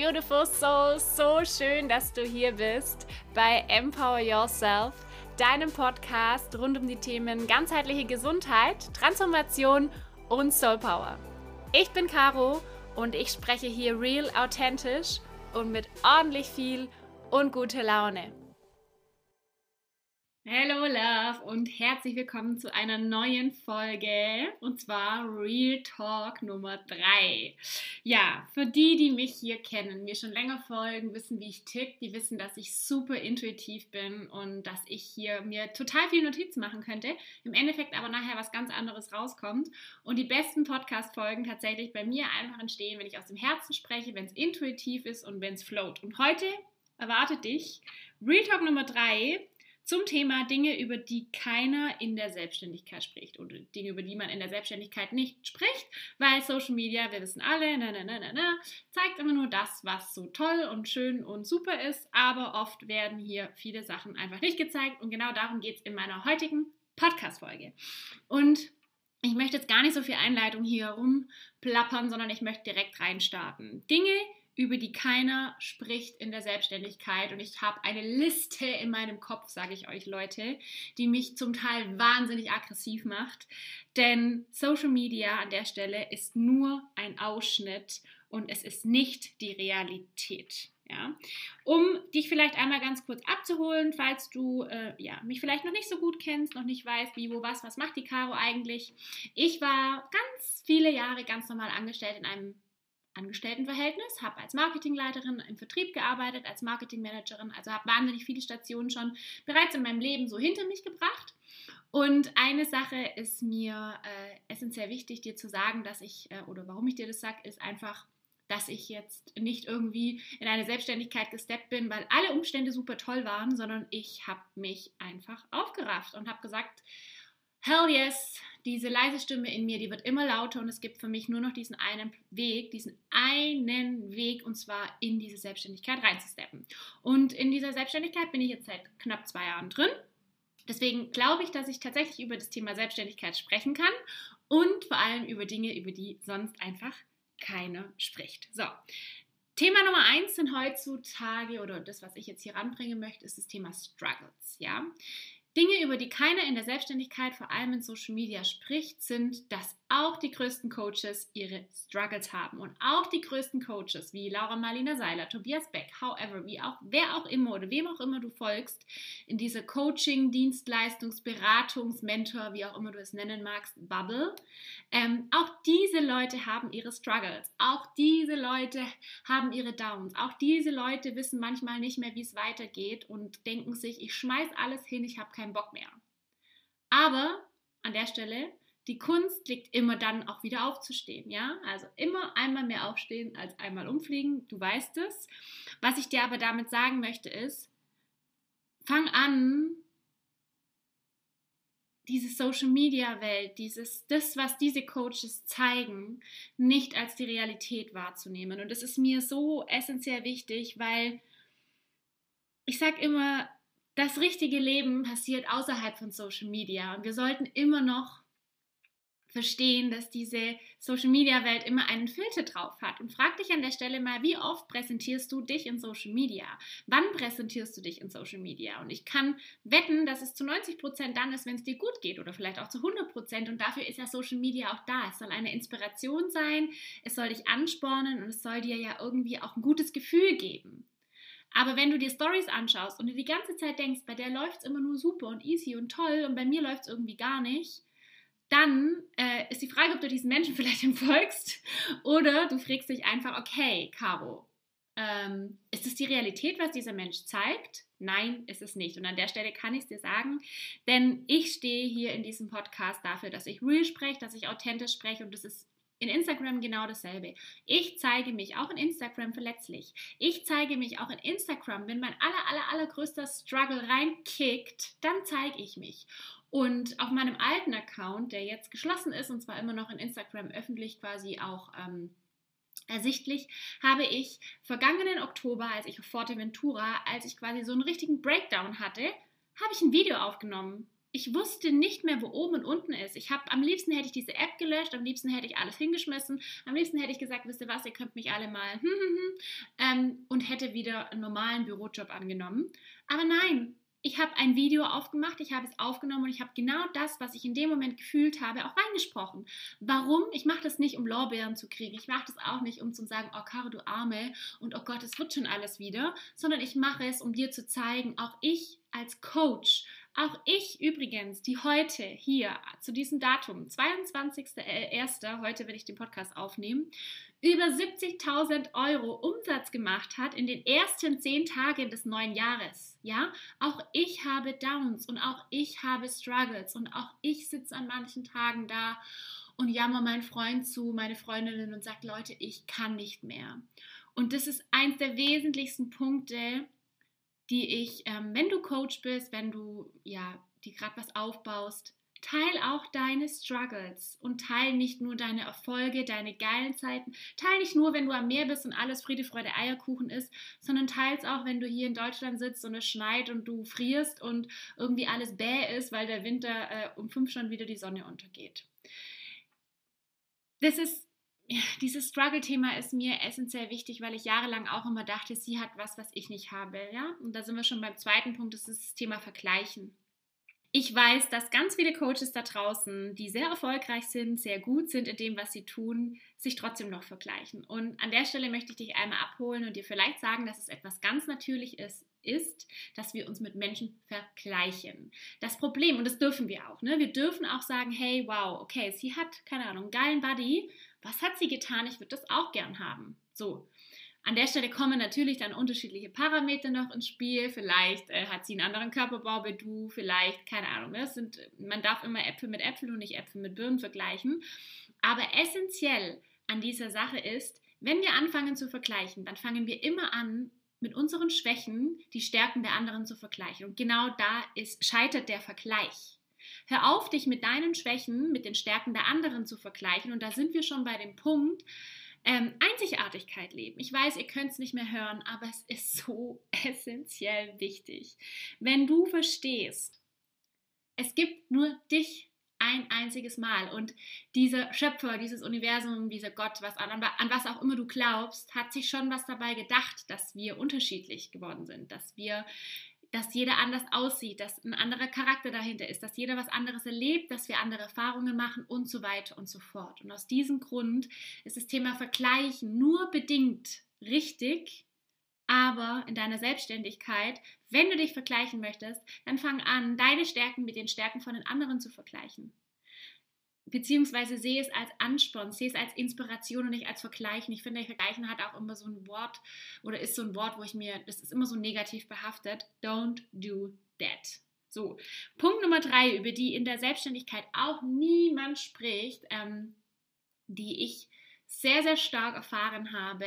beautiful soul. So schön, dass du hier bist bei Empower Yourself, deinem Podcast rund um die Themen ganzheitliche Gesundheit, Transformation und Soul Power. Ich bin Caro und ich spreche hier real, authentisch und mit ordentlich viel und guter Laune. Hello Love und herzlich willkommen zu einer neuen Folge und zwar Real Talk Nummer 3. Ja, für die, die mich hier kennen, mir schon länger folgen, wissen, wie ich tick, die wissen, dass ich super intuitiv bin und dass ich hier mir total viel Notizen machen könnte, im Endeffekt aber nachher was ganz anderes rauskommt und die besten Podcast-Folgen tatsächlich bei mir einfach entstehen, wenn ich aus dem Herzen spreche, wenn es intuitiv ist und wenn es float. Und heute erwartet dich Real Talk Nummer 3 zum Thema Dinge, über die keiner in der Selbstständigkeit spricht oder Dinge, über die man in der Selbstständigkeit nicht spricht, weil Social Media, wir wissen alle, na, na, na, na, na, zeigt immer nur das, was so toll und schön und super ist, aber oft werden hier viele Sachen einfach nicht gezeigt und genau darum geht es in meiner heutigen Podcast-Folge. Und ich möchte jetzt gar nicht so viel Einleitung hier rumplappern, sondern ich möchte direkt reinstarten. Dinge, über die keiner spricht in der Selbstständigkeit. Und ich habe eine Liste in meinem Kopf, sage ich euch Leute, die mich zum Teil wahnsinnig aggressiv macht. Denn Social Media an der Stelle ist nur ein Ausschnitt und es ist nicht die Realität. Ja. Um dich vielleicht einmal ganz kurz abzuholen, falls du äh, ja, mich vielleicht noch nicht so gut kennst, noch nicht weißt, wie, wo, was, was macht die Caro eigentlich. Ich war ganz viele Jahre ganz normal angestellt in einem Angestelltenverhältnis, habe als Marketingleiterin im Vertrieb gearbeitet, als Marketingmanagerin, also habe wahnsinnig viele Stationen schon bereits in meinem Leben so hinter mich gebracht. Und eine Sache ist mir äh, essentiell wichtig, dir zu sagen, dass ich, äh, oder warum ich dir das sage, ist einfach, dass ich jetzt nicht irgendwie in eine Selbstständigkeit gesteppt bin, weil alle Umstände super toll waren, sondern ich habe mich einfach aufgerafft und habe gesagt, hell yes, diese leise Stimme in mir, die wird immer lauter und es gibt für mich nur noch diesen einen Weg, diesen einen Weg und zwar in diese Selbstständigkeit reinzusteppen. Und in dieser Selbstständigkeit bin ich jetzt seit knapp zwei Jahren drin. Deswegen glaube ich, dass ich tatsächlich über das Thema Selbstständigkeit sprechen kann und vor allem über Dinge, über die sonst einfach keiner spricht. So. Thema Nummer eins sind heutzutage oder das, was ich jetzt hier ranbringen möchte, ist das Thema Struggles. Ja, Dinge, über die keiner in der Selbstständigkeit, vor allem in Social Media, spricht, sind, dass auch die größten Coaches ihre Struggles haben. Und auch die größten Coaches wie Laura Marlina Seiler, Tobias Beck, however, wie auch, wer auch immer oder wem auch immer du folgst, in diese Coaching, Dienstleistungs-, Beratungs-, Mentor, wie auch immer du es nennen magst, Bubble, ähm, auch diese Leute haben ihre Struggles. Auch diese Leute haben ihre Downs. Auch diese Leute wissen manchmal nicht mehr, wie es weitergeht und denken sich, ich schmeiß alles hin, ich habe keinen Bock mehr. Aber an der Stelle die Kunst liegt immer dann auch wieder aufzustehen, ja? Also immer einmal mehr aufstehen als einmal umfliegen, du weißt es. Was ich dir aber damit sagen möchte ist, fang an, diese Social Media Welt, dieses das was diese Coaches zeigen, nicht als die Realität wahrzunehmen und das ist mir so essentiell wichtig, weil ich sag immer, das richtige Leben passiert außerhalb von Social Media und wir sollten immer noch verstehen, dass diese Social Media Welt immer einen Filter drauf hat. Und frag dich an der Stelle mal, wie oft präsentierst du dich in Social Media? Wann präsentierst du dich in Social Media? Und ich kann wetten, dass es zu 90 Prozent dann ist, wenn es dir gut geht oder vielleicht auch zu 100 Prozent. Und dafür ist ja Social Media auch da. Es soll eine Inspiration sein, es soll dich anspornen und es soll dir ja irgendwie auch ein gutes Gefühl geben. Aber wenn du dir Stories anschaust und du die ganze Zeit denkst, bei der läuft es immer nur super und easy und toll und bei mir läuft es irgendwie gar nicht, dann äh, ist die Frage, ob du diesen Menschen vielleicht entfolgst oder du fragst dich einfach, okay, Caro, ähm, ist es die Realität, was dieser Mensch zeigt? Nein, ist es nicht. Und an der Stelle kann ich es dir sagen, denn ich stehe hier in diesem Podcast dafür, dass ich real spreche, dass ich authentisch spreche und das ist in Instagram genau dasselbe. Ich zeige mich auch in Instagram verletzlich. Ich zeige mich auch in Instagram, wenn mein aller, aller, allergrößter Struggle reinkickt, dann zeige ich mich. Und auf meinem alten Account, der jetzt geschlossen ist und zwar immer noch in Instagram öffentlich quasi auch ähm, ersichtlich, habe ich vergangenen Oktober, als ich auf Forteventura, als ich quasi so einen richtigen Breakdown hatte, habe ich ein Video aufgenommen ich wusste nicht mehr, wo oben und unten ist. Ich habe am liebsten hätte ich diese App gelöscht, am liebsten hätte ich alles hingeschmissen, am liebsten hätte ich gesagt, wisst ihr was, ihr könnt mich alle mal hm, hm, hm, ähm, und hätte wieder einen normalen Bürojob angenommen. Aber nein, ich habe ein Video aufgemacht, ich habe es aufgenommen und ich habe genau das, was ich in dem Moment gefühlt habe, auch reingesprochen. Warum? Ich mache das nicht, um Lorbeeren zu kriegen. Ich mache das auch nicht, um zu sagen, oh Caro, du Arme und oh Gott, es wird schon alles wieder, sondern ich mache es, um dir zu zeigen, auch ich als Coach, auch ich übrigens, die heute hier zu diesem Datum, 22.01., heute werde ich den Podcast aufnehmen, über 70.000 Euro Umsatz gemacht hat in den ersten zehn Tagen des neuen Jahres. Ja, auch ich habe Downs und auch ich habe Struggles und auch ich sitze an manchen Tagen da und jammer meinen Freund zu, meine Freundinnen und sagt, Leute, ich kann nicht mehr. Und das ist eins der wesentlichsten Punkte, die ich, ähm, wenn du Coach bist, wenn du ja, die gerade was aufbaust, teil auch deine Struggles und teil nicht nur deine Erfolge, deine geilen Zeiten. Teil nicht nur, wenn du am Meer bist und alles Friede, Freude, Eierkuchen ist, sondern teils auch, wenn du hier in Deutschland sitzt und es schneit und du frierst und irgendwie alles bäh ist, weil der Winter äh, um fünf schon wieder die Sonne untergeht. Das ist dieses Struggle-Thema ist mir essentiell wichtig, weil ich jahrelang auch immer dachte, sie hat was, was ich nicht habe. Ja? Und da sind wir schon beim zweiten Punkt, das ist das Thema Vergleichen. Ich weiß, dass ganz viele Coaches da draußen, die sehr erfolgreich sind, sehr gut sind in dem, was sie tun, sich trotzdem noch vergleichen. Und an der Stelle möchte ich dich einmal abholen und dir vielleicht sagen, dass es etwas ganz natürlich ist, ist, dass wir uns mit Menschen vergleichen. Das Problem, und das dürfen wir auch, ne? wir dürfen auch sagen, hey, wow, okay, sie hat, keine Ahnung, einen geilen Buddy, was hat sie getan? Ich würde das auch gern haben. So. An der Stelle kommen natürlich dann unterschiedliche Parameter noch ins Spiel. Vielleicht äh, hat sie einen anderen Körperbau wie du, vielleicht, keine Ahnung. Ne? Sind, man darf immer Äpfel mit Äpfeln und nicht Äpfel mit Birnen vergleichen. Aber essentiell an dieser Sache ist, wenn wir anfangen zu vergleichen, dann fangen wir immer an, mit unseren Schwächen die Stärken der anderen zu vergleichen. Und genau da ist, scheitert der Vergleich. Hör auf, dich mit deinen Schwächen, mit den Stärken der anderen zu vergleichen. Und da sind wir schon bei dem Punkt, ähm, Einzigartigkeit leben. Ich weiß, ihr könnt es nicht mehr hören, aber es ist so essentiell wichtig. Wenn du verstehst, es gibt nur dich ein einziges Mal und dieser Schöpfer, dieses Universum, dieser Gott, was an, an was auch immer du glaubst, hat sich schon was dabei gedacht, dass wir unterschiedlich geworden sind, dass wir dass jeder anders aussieht, dass ein anderer Charakter dahinter ist, dass jeder was anderes erlebt, dass wir andere Erfahrungen machen und so weiter und so fort. Und aus diesem Grund ist das Thema Vergleichen nur bedingt richtig, aber in deiner Selbstständigkeit, wenn du dich vergleichen möchtest, dann fang an, deine Stärken mit den Stärken von den anderen zu vergleichen beziehungsweise sehe es als Ansporn, sehe es als Inspiration und nicht als Vergleichen. Ich finde, Vergleichen hat auch immer so ein Wort oder ist so ein Wort, wo ich mir, das ist immer so negativ behaftet. Don't do that. So, Punkt Nummer drei, über die in der Selbstständigkeit auch niemand spricht, ähm, die ich sehr, sehr stark erfahren habe,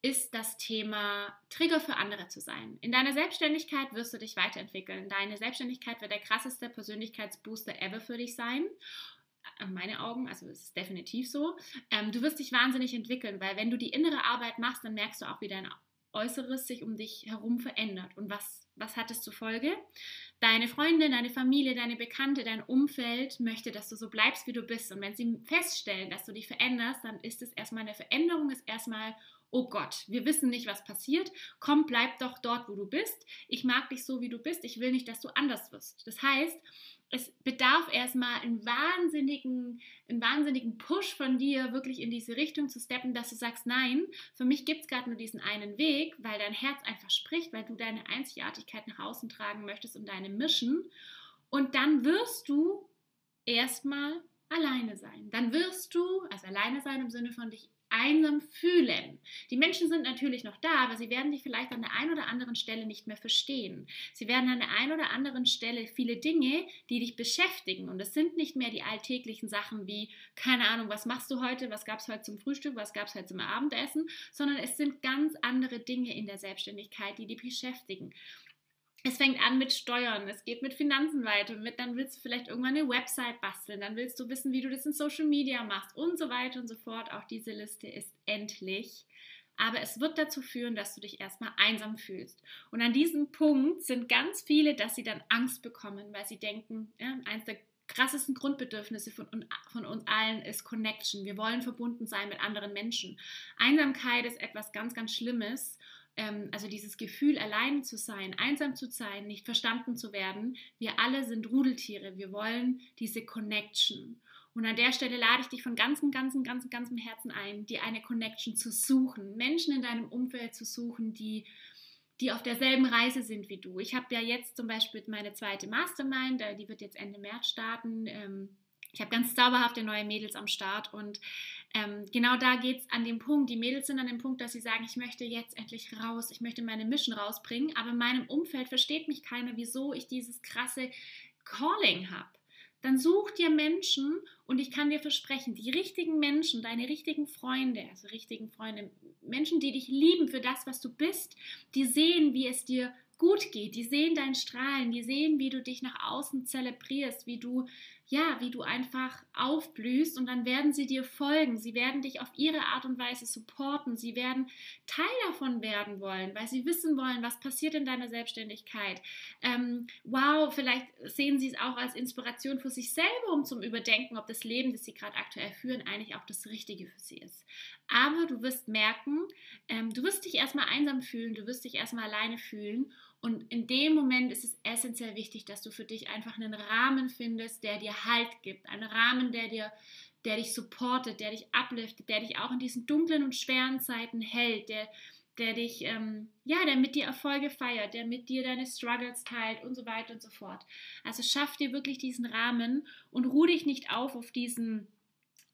ist das Thema Trigger für andere zu sein. In deiner Selbstständigkeit wirst du dich weiterentwickeln. Deine Selbstständigkeit wird der krasseste Persönlichkeitsbooster ever für dich sein meine Augen, also es ist definitiv so, ähm, du wirst dich wahnsinnig entwickeln, weil wenn du die innere Arbeit machst, dann merkst du auch, wie dein Äußeres sich um dich herum verändert. Und was, was hat es zur Folge? Deine Freundin, deine Familie, deine Bekannte, dein Umfeld möchte, dass du so bleibst, wie du bist. Und wenn sie feststellen, dass du dich veränderst, dann ist es erstmal eine Veränderung, ist erstmal oh Gott, wir wissen nicht, was passiert. Komm, bleib doch dort, wo du bist. Ich mag dich so, wie du bist. Ich will nicht, dass du anders wirst. Das heißt, es bedarf erstmal einen wahnsinnigen, einen wahnsinnigen Push von dir, wirklich in diese Richtung zu steppen, dass du sagst, nein, für mich gibt es gerade nur diesen einen Weg, weil dein Herz einfach spricht, weil du deine Einzigartigkeit nach außen tragen möchtest und deine Mission. Und dann wirst du erstmal alleine sein. Dann wirst du, also alleine sein im Sinne von dich einsam fühlen. Die Menschen sind natürlich noch da, aber sie werden dich vielleicht an der einen oder anderen Stelle nicht mehr verstehen. Sie werden an der einen oder anderen Stelle viele Dinge, die dich beschäftigen. Und es sind nicht mehr die alltäglichen Sachen wie, keine Ahnung, was machst du heute, was gab es heute zum Frühstück, was gab es heute zum Abendessen, sondern es sind ganz andere Dinge in der Selbstständigkeit, die dich beschäftigen es fängt an mit Steuern, es geht mit Finanzen weiter, mit, dann willst du vielleicht irgendwann eine Website basteln, dann willst du wissen, wie du das in Social Media machst und so weiter und so fort. Auch diese Liste ist endlich. aber es wird dazu führen, dass du dich erstmal einsam fühlst. Und an diesem Punkt sind ganz viele, dass sie dann Angst bekommen, weil sie denken, ja, eins der krassesten Grundbedürfnisse von, von uns allen ist Connection. Wir wollen verbunden sein mit anderen Menschen. Einsamkeit ist etwas ganz, ganz Schlimmes. Ähm, also dieses Gefühl, allein zu sein, einsam zu sein, nicht verstanden zu werden. Wir alle sind Rudeltiere. Wir wollen diese Connection. Und an der Stelle lade ich dich von ganzem, ganzem, ganzem, ganzem Herzen ein, dir eine Connection zu suchen, Menschen in deinem Umfeld zu suchen, die die auf derselben Reise sind wie du. Ich habe ja jetzt zum Beispiel meine zweite Mastermind, äh, die wird jetzt Ende März starten. Ähm, ich habe ganz zauberhafte neue Mädels am Start und ähm, genau da geht es an dem Punkt. Die Mädels sind an dem Punkt, dass sie sagen, ich möchte jetzt endlich raus, ich möchte meine Mission rausbringen, aber in meinem Umfeld versteht mich keiner, wieso ich dieses krasse Calling habe dann such dir Menschen und ich kann dir versprechen, die richtigen Menschen, deine richtigen Freunde, also richtigen Freunde, Menschen, die dich lieben für das, was du bist, die sehen, wie es dir gut geht, die sehen dein Strahlen, die sehen, wie du dich nach außen zelebrierst, wie du ja, wie du einfach aufblühst und dann werden sie dir folgen. Sie werden dich auf ihre Art und Weise supporten. Sie werden Teil davon werden wollen, weil sie wissen wollen, was passiert in deiner Selbstständigkeit. Ähm, wow, vielleicht sehen sie es auch als Inspiration für sich selber, um zum Überdenken, ob das Leben, das sie gerade aktuell führen, eigentlich auch das Richtige für sie ist. Aber du wirst merken, ähm, du wirst dich erstmal einsam fühlen, du wirst dich erstmal alleine fühlen und in dem Moment ist es essentiell wichtig, dass du für dich einfach einen Rahmen findest, der dir Halt gibt. Einen Rahmen, der dir, der dich supportet, der dich upliftet, der dich auch in diesen dunklen und schweren Zeiten hält, der, der dich, ähm, ja, der mit dir Erfolge feiert, der mit dir deine Struggles teilt und so weiter und so fort. Also schaff dir wirklich diesen Rahmen und ruh dich nicht auf auf diesen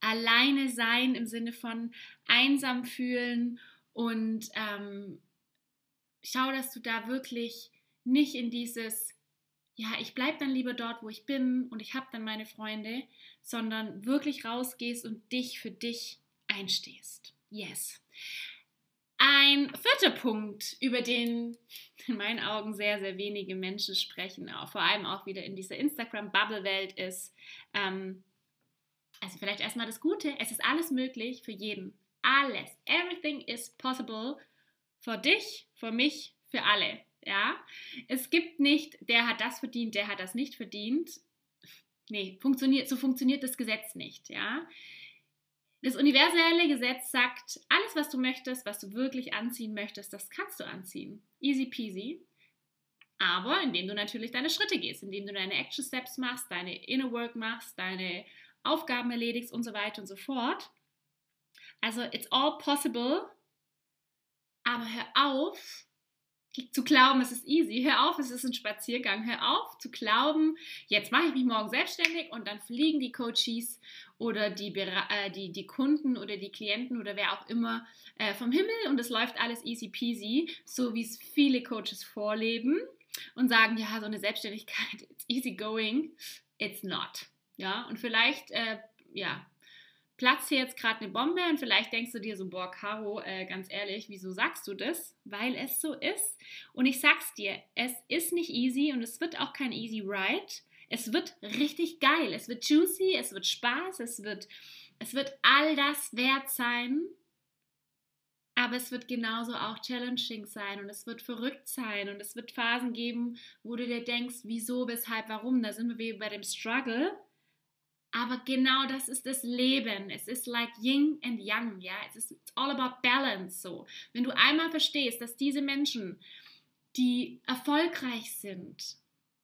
Alleine sein im Sinne von einsam fühlen und ähm, schau, dass du da wirklich nicht in dieses, ja, ich bleibe dann lieber dort, wo ich bin und ich habe dann meine Freunde, sondern wirklich rausgehst und dich für dich einstehst. Yes. Ein vierter Punkt, über den in meinen Augen sehr, sehr wenige Menschen sprechen, vor allem auch wieder in dieser Instagram-Bubble-Welt ist, ähm, also vielleicht erstmal das Gute, es ist alles möglich für jeden. Alles. Everything is possible für dich, für mich, für alle. Ja, es gibt nicht, der hat das verdient, der hat das nicht verdient. Nee, funktioniert, so funktioniert das Gesetz nicht. Ja, das universelle Gesetz sagt, alles, was du möchtest, was du wirklich anziehen möchtest, das kannst du anziehen. Easy peasy. Aber indem du natürlich deine Schritte gehst, indem du deine Action Steps machst, deine Inner Work machst, deine Aufgaben erledigst und so weiter und so fort. Also, it's all possible aber hör auf zu glauben, es ist easy. Hör auf, es ist ein Spaziergang. Hör auf zu glauben, jetzt mache ich mich morgen selbstständig und dann fliegen die Coaches oder die, äh, die, die Kunden oder die Klienten oder wer auch immer äh, vom Himmel und es läuft alles easy peasy, so wie es viele Coaches vorleben und sagen, ja, so eine Selbstständigkeit, it's easy going. It's not. Ja, und vielleicht, äh, ja, platzt hier jetzt gerade eine Bombe und vielleicht denkst du dir so, boah, Caro, äh, ganz ehrlich, wieso sagst du das? Weil es so ist. Und ich sag's dir, es ist nicht easy und es wird auch kein easy ride. Es wird richtig geil, es wird juicy, es wird Spaß, es wird, es wird all das wert sein. Aber es wird genauso auch challenging sein und es wird verrückt sein und es wird Phasen geben, wo du dir denkst, wieso, weshalb, warum. Da sind wir bei dem Struggle. Aber genau das ist das Leben. Es ist like Yin and Yang, ja. Es ist all about balance so. Wenn du einmal verstehst, dass diese Menschen, die erfolgreich sind,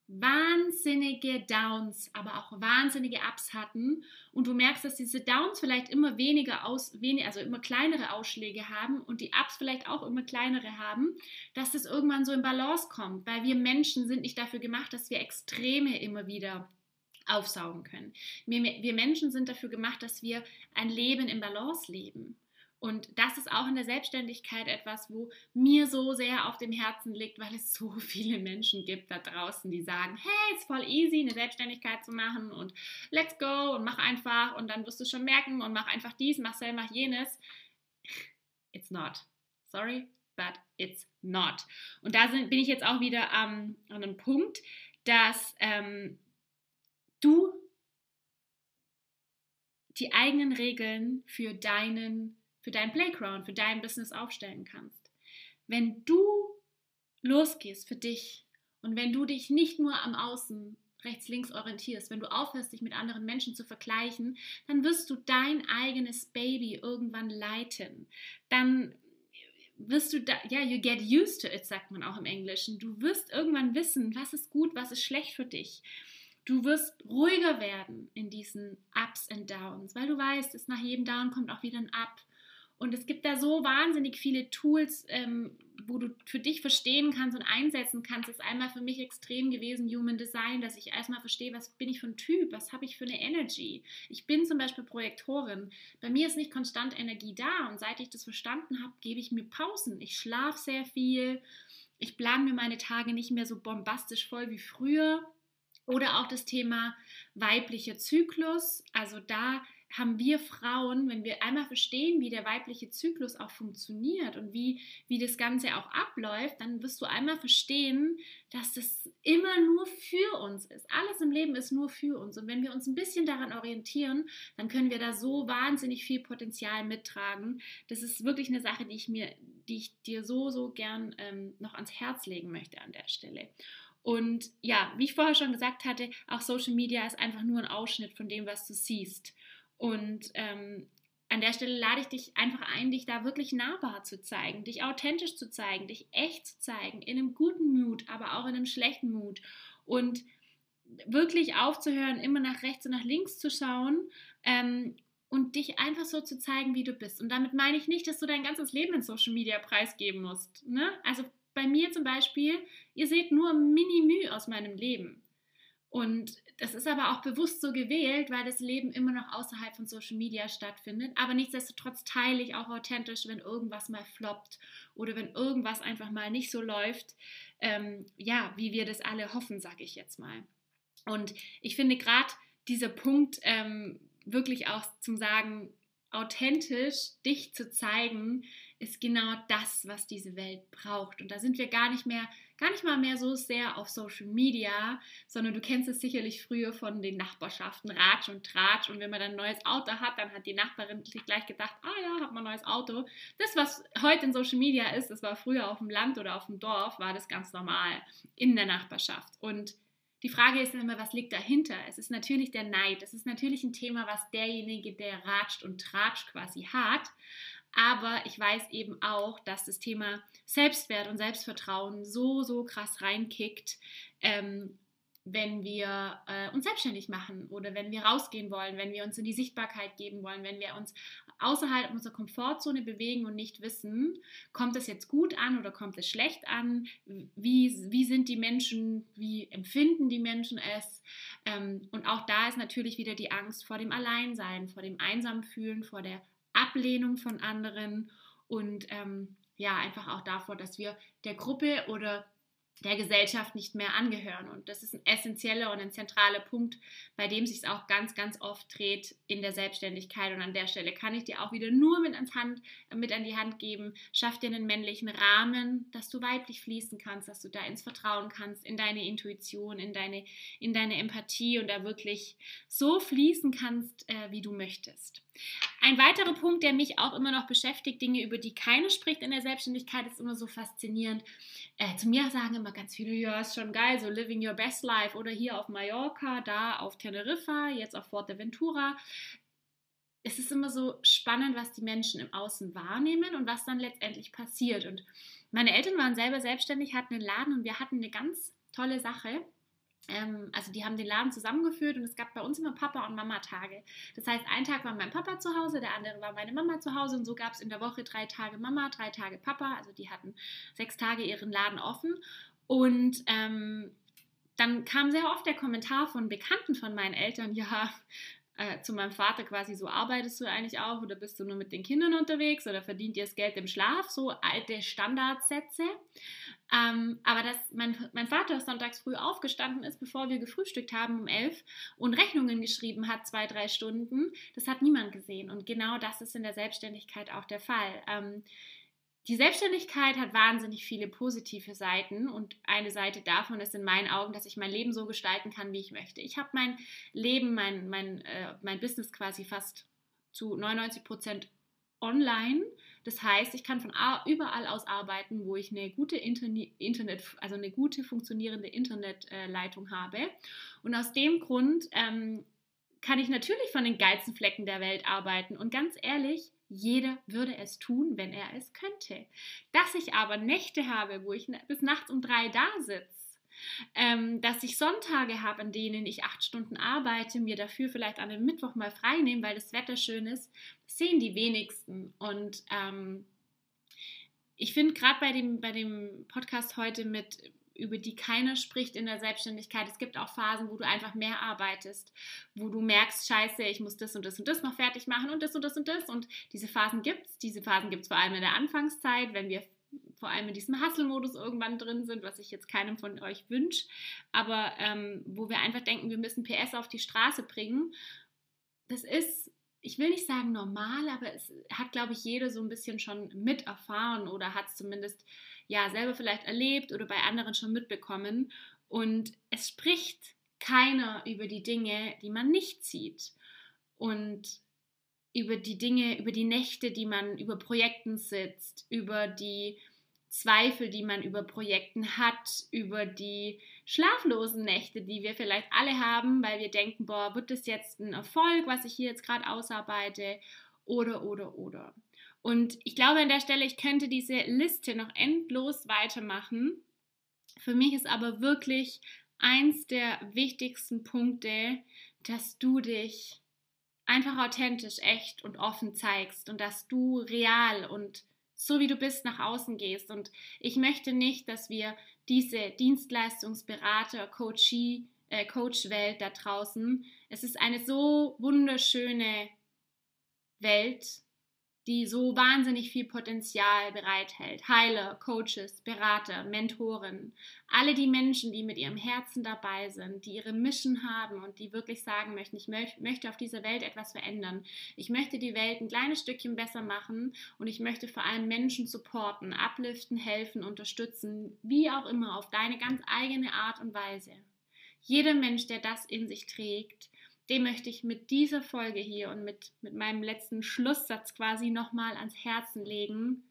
wahnsinnige Downs, aber auch wahnsinnige Ups hatten und du merkst, dass diese Downs vielleicht immer weniger aus, wenig, also immer kleinere Ausschläge haben und die Ups vielleicht auch immer kleinere haben, dass das irgendwann so in Balance kommt, weil wir Menschen sind nicht dafür gemacht, dass wir Extreme immer wieder aufsaugen können. Wir, wir Menschen sind dafür gemacht, dass wir ein Leben im Balance leben. Und das ist auch in der Selbstständigkeit etwas, wo mir so sehr auf dem Herzen liegt, weil es so viele Menschen gibt da draußen, die sagen, hey, ist voll easy, eine Selbstständigkeit zu machen und let's go und mach einfach und dann wirst du schon merken und mach einfach dies, mach selber, mach jenes. It's not. Sorry, but it's not. Und da sind, bin ich jetzt auch wieder ähm, an einem Punkt, dass ähm, du die eigenen Regeln für deinen für dein Playground, für dein Business aufstellen kannst. Wenn du losgehst für dich und wenn du dich nicht nur am Außen rechts, links orientierst, wenn du aufhörst, dich mit anderen Menschen zu vergleichen, dann wirst du dein eigenes Baby irgendwann leiten. Dann wirst du da, ja, you get used to it, sagt man auch im Englischen. Du wirst irgendwann wissen, was ist gut, was ist schlecht für dich. Du wirst ruhiger werden in diesen Ups und Downs, weil du weißt, dass nach jedem Down kommt auch wieder ein Up. Und es gibt da so wahnsinnig viele Tools, ähm, wo du für dich verstehen kannst und einsetzen kannst. Das ist einmal für mich extrem gewesen, Human Design, dass ich erstmal verstehe, was bin ich für ein Typ, was habe ich für eine Energy. Ich bin zum Beispiel Projektorin. Bei mir ist nicht konstant Energie da und seit ich das verstanden habe, gebe ich mir Pausen. Ich schlafe sehr viel. Ich plane mir meine Tage nicht mehr so bombastisch voll wie früher. Oder auch das Thema weiblicher Zyklus. Also da haben wir Frauen, wenn wir einmal verstehen, wie der weibliche Zyklus auch funktioniert und wie, wie das Ganze auch abläuft, dann wirst du einmal verstehen, dass das immer nur für uns ist. Alles im Leben ist nur für uns. Und wenn wir uns ein bisschen daran orientieren, dann können wir da so wahnsinnig viel Potenzial mittragen. Das ist wirklich eine Sache, die ich mir, die ich dir so, so gern ähm, noch ans Herz legen möchte an der Stelle. Und ja, wie ich vorher schon gesagt hatte, auch Social Media ist einfach nur ein Ausschnitt von dem, was du siehst. Und ähm, an der Stelle lade ich dich einfach ein, dich da wirklich nahbar zu zeigen, dich authentisch zu zeigen, dich echt zu zeigen, in einem guten Mut, aber auch in einem schlechten Mut. Und wirklich aufzuhören, immer nach rechts und nach links zu schauen ähm, und dich einfach so zu zeigen, wie du bist. Und damit meine ich nicht, dass du dein ganzes Leben in Social Media preisgeben musst. Ne? Also bei mir zum Beispiel, ihr seht nur Mini-Mühe aus meinem Leben. Und das ist aber auch bewusst so gewählt, weil das Leben immer noch außerhalb von Social Media stattfindet. Aber nichtsdestotrotz teile ich auch authentisch, wenn irgendwas mal floppt oder wenn irgendwas einfach mal nicht so läuft, ähm, ja, wie wir das alle hoffen, sage ich jetzt mal. Und ich finde gerade dieser Punkt ähm, wirklich auch zum Sagen, authentisch dich zu zeigen, ist genau das, was diese Welt braucht. Und da sind wir gar nicht mehr gar nicht mal mehr so sehr auf Social Media, sondern du kennst es sicherlich früher von den Nachbarschaften, Ratsch und Tratsch. Und wenn man dann ein neues Auto hat, dann hat die Nachbarin gleich gedacht, ah ja, hat man ein neues Auto. Das, was heute in Social Media ist, das war früher auf dem Land oder auf dem Dorf, war das ganz normal in der Nachbarschaft. Und die Frage ist immer, was liegt dahinter? Es ist natürlich der Neid. Es ist natürlich ein Thema, was derjenige, der ratscht und tratscht quasi hat. Aber ich weiß eben auch, dass das Thema Selbstwert und Selbstvertrauen so, so krass reinkickt, ähm, wenn wir äh, uns selbstständig machen oder wenn wir rausgehen wollen, wenn wir uns in die Sichtbarkeit geben wollen, wenn wir uns außerhalb unserer Komfortzone bewegen und nicht wissen, kommt es jetzt gut an oder kommt es schlecht an, wie, wie sind die Menschen, wie empfinden die Menschen es. Ähm, und auch da ist natürlich wieder die Angst vor dem Alleinsein, vor dem Einsamfühlen, vor der Ablehnung von anderen und ähm, ja, einfach auch davor, dass wir der Gruppe oder der Gesellschaft nicht mehr angehören. Und das ist ein essentieller und ein zentraler Punkt, bei dem sich es auch ganz, ganz oft dreht in der Selbstständigkeit. Und an der Stelle kann ich dir auch wieder nur mit, ans Hand, mit an die Hand geben. Schaff dir einen männlichen Rahmen, dass du weiblich fließen kannst, dass du da ins Vertrauen kannst, in deine Intuition, in deine, in deine Empathie und da wirklich so fließen kannst, äh, wie du möchtest. Ein weiterer Punkt, der mich auch immer noch beschäftigt, Dinge, über die keiner spricht in der Selbstständigkeit, ist immer so faszinierend. Äh, zu mir sagen immer ganz viele, ja, ist schon geil, so living your best life oder hier auf Mallorca, da auf Teneriffa, jetzt auf Fuerteventura. Es ist immer so spannend, was die Menschen im Außen wahrnehmen und was dann letztendlich passiert. Und meine Eltern waren selber selbstständig, hatten einen Laden und wir hatten eine ganz tolle Sache ähm, also die haben den Laden zusammengeführt und es gab bei uns immer Papa- und Mama-Tage. Das heißt, ein Tag war mein Papa zu Hause, der andere war meine Mama zu Hause und so gab es in der Woche drei Tage Mama, drei Tage Papa. Also die hatten sechs Tage ihren Laden offen und ähm, dann kam sehr oft der Kommentar von Bekannten von meinen Eltern, ja, äh, zu meinem Vater quasi so, arbeitest du eigentlich auch oder bist du nur mit den Kindern unterwegs oder verdient ihr das Geld im Schlaf? So alte Standardsätze. Ähm, aber dass mein, mein Vater sonntags früh aufgestanden ist, bevor wir gefrühstückt haben um elf und Rechnungen geschrieben hat, zwei, drei Stunden, das hat niemand gesehen. Und genau das ist in der Selbstständigkeit auch der Fall. Ähm, die Selbstständigkeit hat wahnsinnig viele positive Seiten und eine Seite davon ist in meinen Augen, dass ich mein Leben so gestalten kann, wie ich möchte. Ich habe mein Leben, mein, mein, äh, mein Business quasi fast zu 99 Prozent online. Das heißt, ich kann von überall aus arbeiten, wo ich eine gute Internet, also eine gute funktionierende Internetleitung habe. Und aus dem Grund ähm, kann ich natürlich von den geilsten Flecken der Welt arbeiten. Und ganz ehrlich, jeder würde es tun, wenn er es könnte. Dass ich aber Nächte habe, wo ich bis nachts um drei da sitze, ähm, dass ich Sonntage habe, an denen ich acht Stunden arbeite, mir dafür vielleicht an dem Mittwoch mal frei nehme, weil das Wetter schön ist, sehen die wenigsten. Und ähm, ich finde gerade bei dem, bei dem Podcast heute mit über die keiner spricht in der Selbstständigkeit. Es gibt auch Phasen, wo du einfach mehr arbeitest, wo du merkst, scheiße, ich muss das und das und das noch fertig machen und das und das und das. Und diese Phasen gibt es. Diese Phasen gibt es vor allem in der Anfangszeit, wenn wir vor allem in diesem Hustle-Modus irgendwann drin sind, was ich jetzt keinem von euch wünsche, aber ähm, wo wir einfach denken, wir müssen PS auf die Straße bringen. Das ist, ich will nicht sagen normal, aber es hat, glaube ich, jeder so ein bisschen schon mit erfahren oder hat es zumindest ja selber vielleicht erlebt oder bei anderen schon mitbekommen. Und es spricht keiner über die Dinge, die man nicht sieht. Und über die Dinge, über die Nächte, die man über Projekten sitzt, über die Zweifel, die man über Projekten hat, über die schlaflosen Nächte, die wir vielleicht alle haben, weil wir denken, boah, wird das jetzt ein Erfolg, was ich hier jetzt gerade ausarbeite, oder, oder, oder. Und ich glaube an der Stelle, ich könnte diese Liste noch endlos weitermachen. Für mich ist aber wirklich eins der wichtigsten Punkte, dass du dich einfach authentisch, echt und offen zeigst und dass du real und so wie du bist nach außen gehst. Und ich möchte nicht, dass wir diese Dienstleistungsberater, Coachie, äh, Coach-Welt da draußen, es ist eine so wunderschöne Welt, die so wahnsinnig viel Potenzial bereithält. Heiler, Coaches, Berater, Mentoren, alle die Menschen, die mit ihrem Herzen dabei sind, die ihre Mission haben und die wirklich sagen möchten, ich möchte auf dieser Welt etwas verändern. Ich möchte die Welt ein kleines Stückchen besser machen und ich möchte vor allem Menschen supporten, upliften, helfen, unterstützen, wie auch immer, auf deine ganz eigene Art und Weise. Jeder Mensch, der das in sich trägt, dem möchte ich mit dieser Folge hier und mit, mit meinem letzten Schlusssatz quasi nochmal ans Herzen legen.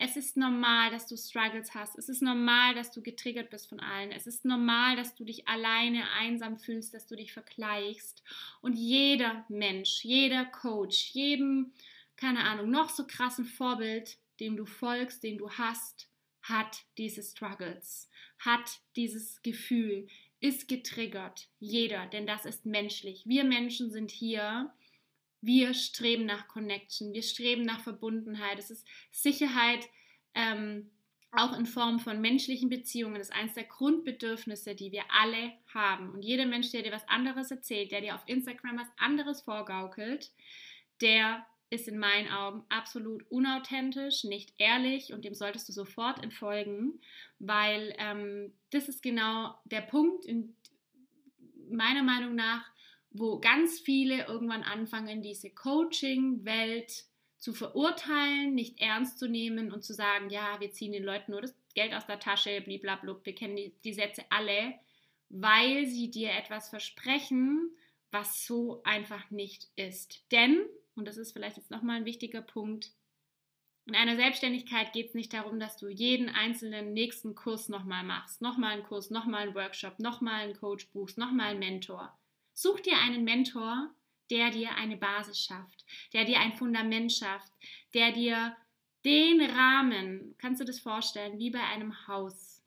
Es ist normal, dass du Struggles hast. Es ist normal, dass du getriggert bist von allen. Es ist normal, dass du dich alleine einsam fühlst, dass du dich vergleichst. Und jeder Mensch, jeder Coach, jedem, keine Ahnung, noch so krassen Vorbild, dem du folgst, den du hast, hat diese Struggles, hat dieses Gefühl, ist getriggert. Jeder, denn das ist menschlich. Wir Menschen sind hier. Wir streben nach Connection. Wir streben nach Verbundenheit. Es ist Sicherheit. Ähm, auch in Form von menschlichen Beziehungen das ist eines der Grundbedürfnisse, die wir alle haben. Und jeder Mensch, der dir was anderes erzählt, der dir auf Instagram was anderes vorgaukelt, der ist in meinen Augen absolut unauthentisch, nicht ehrlich und dem solltest du sofort entfolgen, weil ähm, das ist genau der Punkt, in meiner Meinung nach, wo ganz viele irgendwann anfangen, diese Coaching-Welt zu verurteilen, nicht ernst zu nehmen und zu sagen, ja, wir ziehen den Leuten nur das Geld aus der Tasche, blablabla, wir kennen die, die Sätze alle, weil sie dir etwas versprechen, was so einfach nicht ist. Denn und das ist vielleicht jetzt nochmal ein wichtiger Punkt, in einer Selbstständigkeit geht es nicht darum, dass du jeden einzelnen nächsten Kurs nochmal machst, nochmal einen Kurs, nochmal einen Workshop, nochmal einen Coach buchst, nochmal einen Mentor. Such dir einen Mentor, der dir eine Basis schafft, der dir ein Fundament schafft, der dir den Rahmen, kannst du das vorstellen, wie bei einem Haus,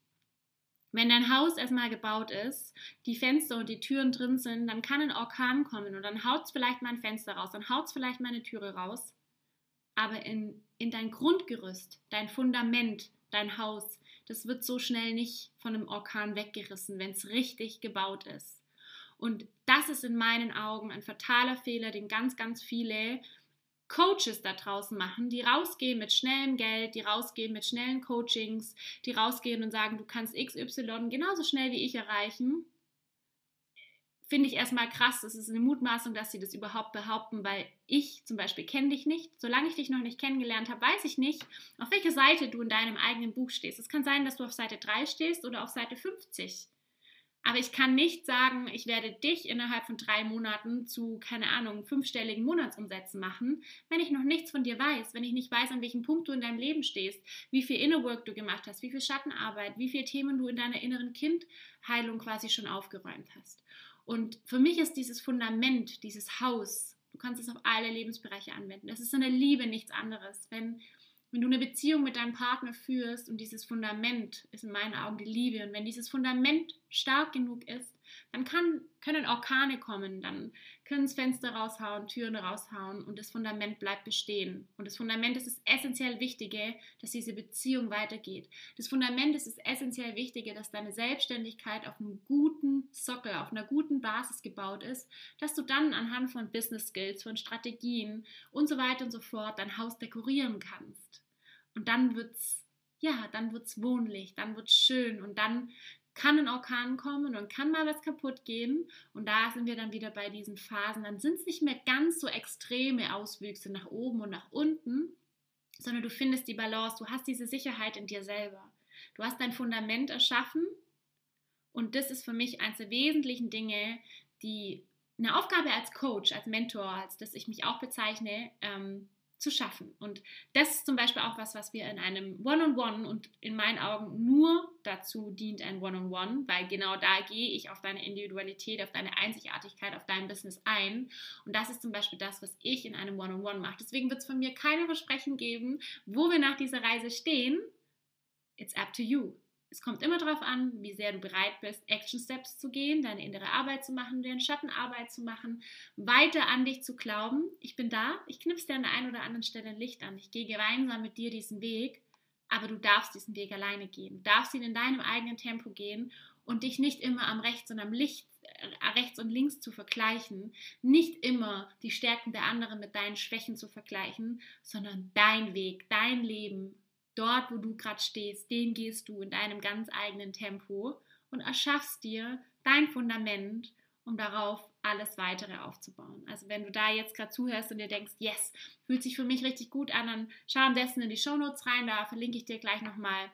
wenn dein Haus erstmal gebaut ist, die Fenster und die Türen drin sind, dann kann ein Orkan kommen und dann haut es vielleicht mal ein Fenster raus, dann haut es vielleicht mal eine Türe raus. Aber in, in dein Grundgerüst, dein Fundament, dein Haus, das wird so schnell nicht von einem Orkan weggerissen, wenn es richtig gebaut ist. Und das ist in meinen Augen ein fataler Fehler, den ganz, ganz viele Coaches da draußen machen, die rausgehen mit schnellem Geld, die rausgehen mit schnellen Coachings, die rausgehen und sagen, du kannst XY genauso schnell wie ich erreichen. Finde ich erstmal krass. Es ist eine Mutmaßung, dass sie das überhaupt behaupten, weil ich zum Beispiel kenne dich nicht. Solange ich dich noch nicht kennengelernt habe, weiß ich nicht, auf welcher Seite du in deinem eigenen Buch stehst. Es kann sein, dass du auf Seite 3 stehst oder auf Seite 50. Aber ich kann nicht sagen, ich werde dich innerhalb von drei Monaten zu, keine Ahnung, fünfstelligen Monatsumsätzen machen, wenn ich noch nichts von dir weiß, wenn ich nicht weiß, an welchem Punkt du in deinem Leben stehst, wie viel Inner Work du gemacht hast, wie viel Schattenarbeit, wie viele Themen du in deiner inneren Kindheilung quasi schon aufgeräumt hast. Und für mich ist dieses Fundament, dieses Haus, du kannst es auf alle Lebensbereiche anwenden. Das ist eine Liebe, nichts anderes. Wenn wenn du eine Beziehung mit deinem Partner führst und dieses Fundament ist in meinen Augen die Liebe. Und wenn dieses Fundament stark genug ist, dann kann, können Orkane kommen, dann können es Fenster raushauen, Türen raushauen und das Fundament bleibt bestehen. Und das Fundament ist das essentiell Wichtige, dass diese Beziehung weitergeht. Das Fundament ist das essentiell Wichtige, dass deine Selbstständigkeit auf einem guten Sockel, auf einer guten Basis gebaut ist, dass du dann anhand von Business Skills, von Strategien und so weiter und so fort dein Haus dekorieren kannst. Und dann wird's ja, dann wird's wohnlich, dann wird's schön und dann kann ein Orkan kommen und kann mal was kaputt gehen. Und da sind wir dann wieder bei diesen Phasen. Dann sind es nicht mehr ganz so extreme Auswüchse nach oben und nach unten, sondern du findest die Balance. Du hast diese Sicherheit in dir selber. Du hast dein Fundament erschaffen. Und das ist für mich eines der wesentlichen Dinge, die eine Aufgabe als Coach, als Mentor, als das ich mich auch bezeichne, ähm, zu schaffen. Und das ist zum Beispiel auch was, was wir in einem One-on-One -on -One und in meinen Augen nur dazu dient ein One-on-One, -on -One, weil genau da gehe ich auf deine Individualität, auf deine Einzigartigkeit, auf dein Business ein. Und das ist zum Beispiel das, was ich in einem One-on-One -on -One mache. Deswegen wird es von mir keine Versprechen geben, wo wir nach dieser Reise stehen. It's up to you. Es kommt immer darauf an, wie sehr du bereit bist, Action Steps zu gehen, deine innere Arbeit zu machen, deine Schattenarbeit zu machen, weiter an dich zu glauben. Ich bin da, ich knipse dir an der einen oder anderen Stelle ein Licht an. Ich gehe gemeinsam mit dir diesen Weg, aber du darfst diesen Weg alleine gehen. Du darfst ihn in deinem eigenen Tempo gehen und dich nicht immer am rechts und am Licht äh, rechts und links zu vergleichen, nicht immer die Stärken der anderen mit deinen Schwächen zu vergleichen, sondern dein Weg, dein Leben, dort, wo du gerade stehst, den gehst du in deinem ganz eigenen Tempo und erschaffst dir dein Fundament, um darauf alles weitere aufzubauen. Also wenn du da jetzt gerade zuhörst und dir denkst, yes, fühlt sich für mich richtig gut an, dann schau am besten in die Shownotes rein, da verlinke ich dir gleich nochmal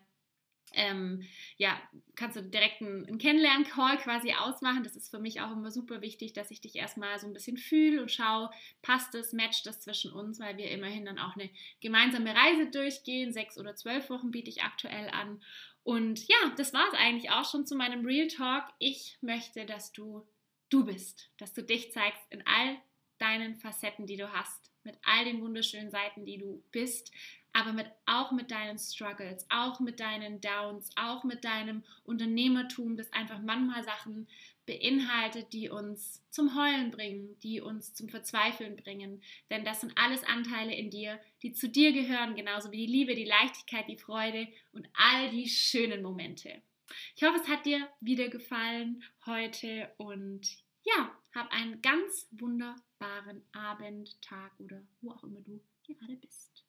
ähm, ja, kannst du direkt einen, einen Kennenlern-Call quasi ausmachen. Das ist für mich auch immer super wichtig, dass ich dich erstmal so ein bisschen fühle und schaue, passt es, matcht das zwischen uns, weil wir immerhin dann auch eine gemeinsame Reise durchgehen. Sechs oder zwölf Wochen biete ich aktuell an. Und ja, das war es eigentlich auch schon zu meinem Real Talk. Ich möchte, dass du du bist, dass du dich zeigst in all deinen Facetten, die du hast, mit all den wunderschönen Seiten, die du bist, aber mit, auch mit deinen Struggles, auch mit deinen Downs, auch mit deinem Unternehmertum, das einfach manchmal Sachen beinhaltet, die uns zum Heulen bringen, die uns zum Verzweifeln bringen. Denn das sind alles Anteile in dir, die zu dir gehören, genauso wie die Liebe, die Leichtigkeit, die Freude und all die schönen Momente. Ich hoffe, es hat dir wieder gefallen heute und ja, hab einen ganz wunderbaren Abend, Tag oder wo auch immer du gerade bist.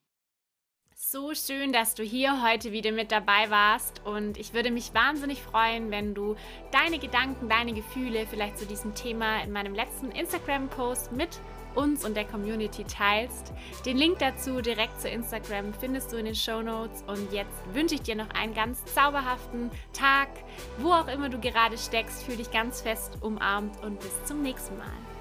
So schön, dass du hier heute wieder mit dabei warst und ich würde mich wahnsinnig freuen, wenn du deine Gedanken, deine Gefühle vielleicht zu diesem Thema in meinem letzten Instagram-Post mit uns und der Community teilst. Den Link dazu direkt zu Instagram findest du in den Show Notes und jetzt wünsche ich dir noch einen ganz zauberhaften Tag, wo auch immer du gerade steckst. Fühl dich ganz fest umarmt und bis zum nächsten Mal.